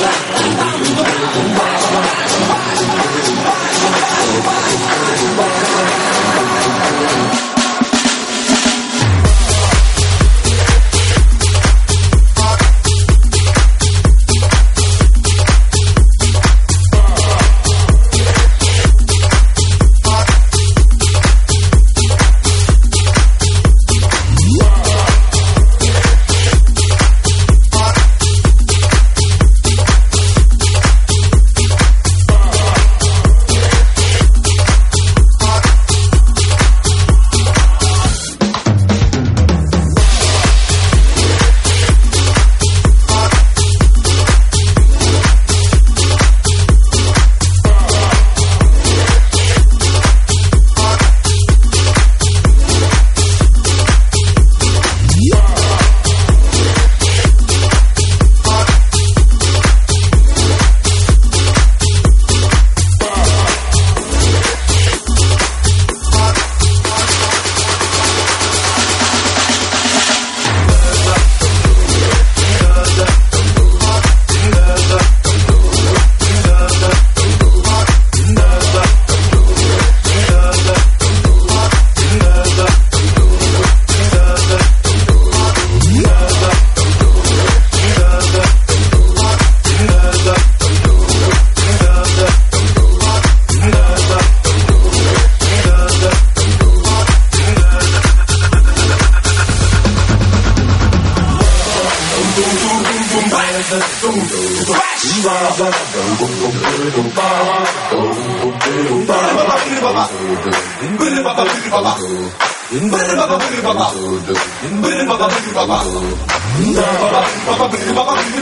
Thank you.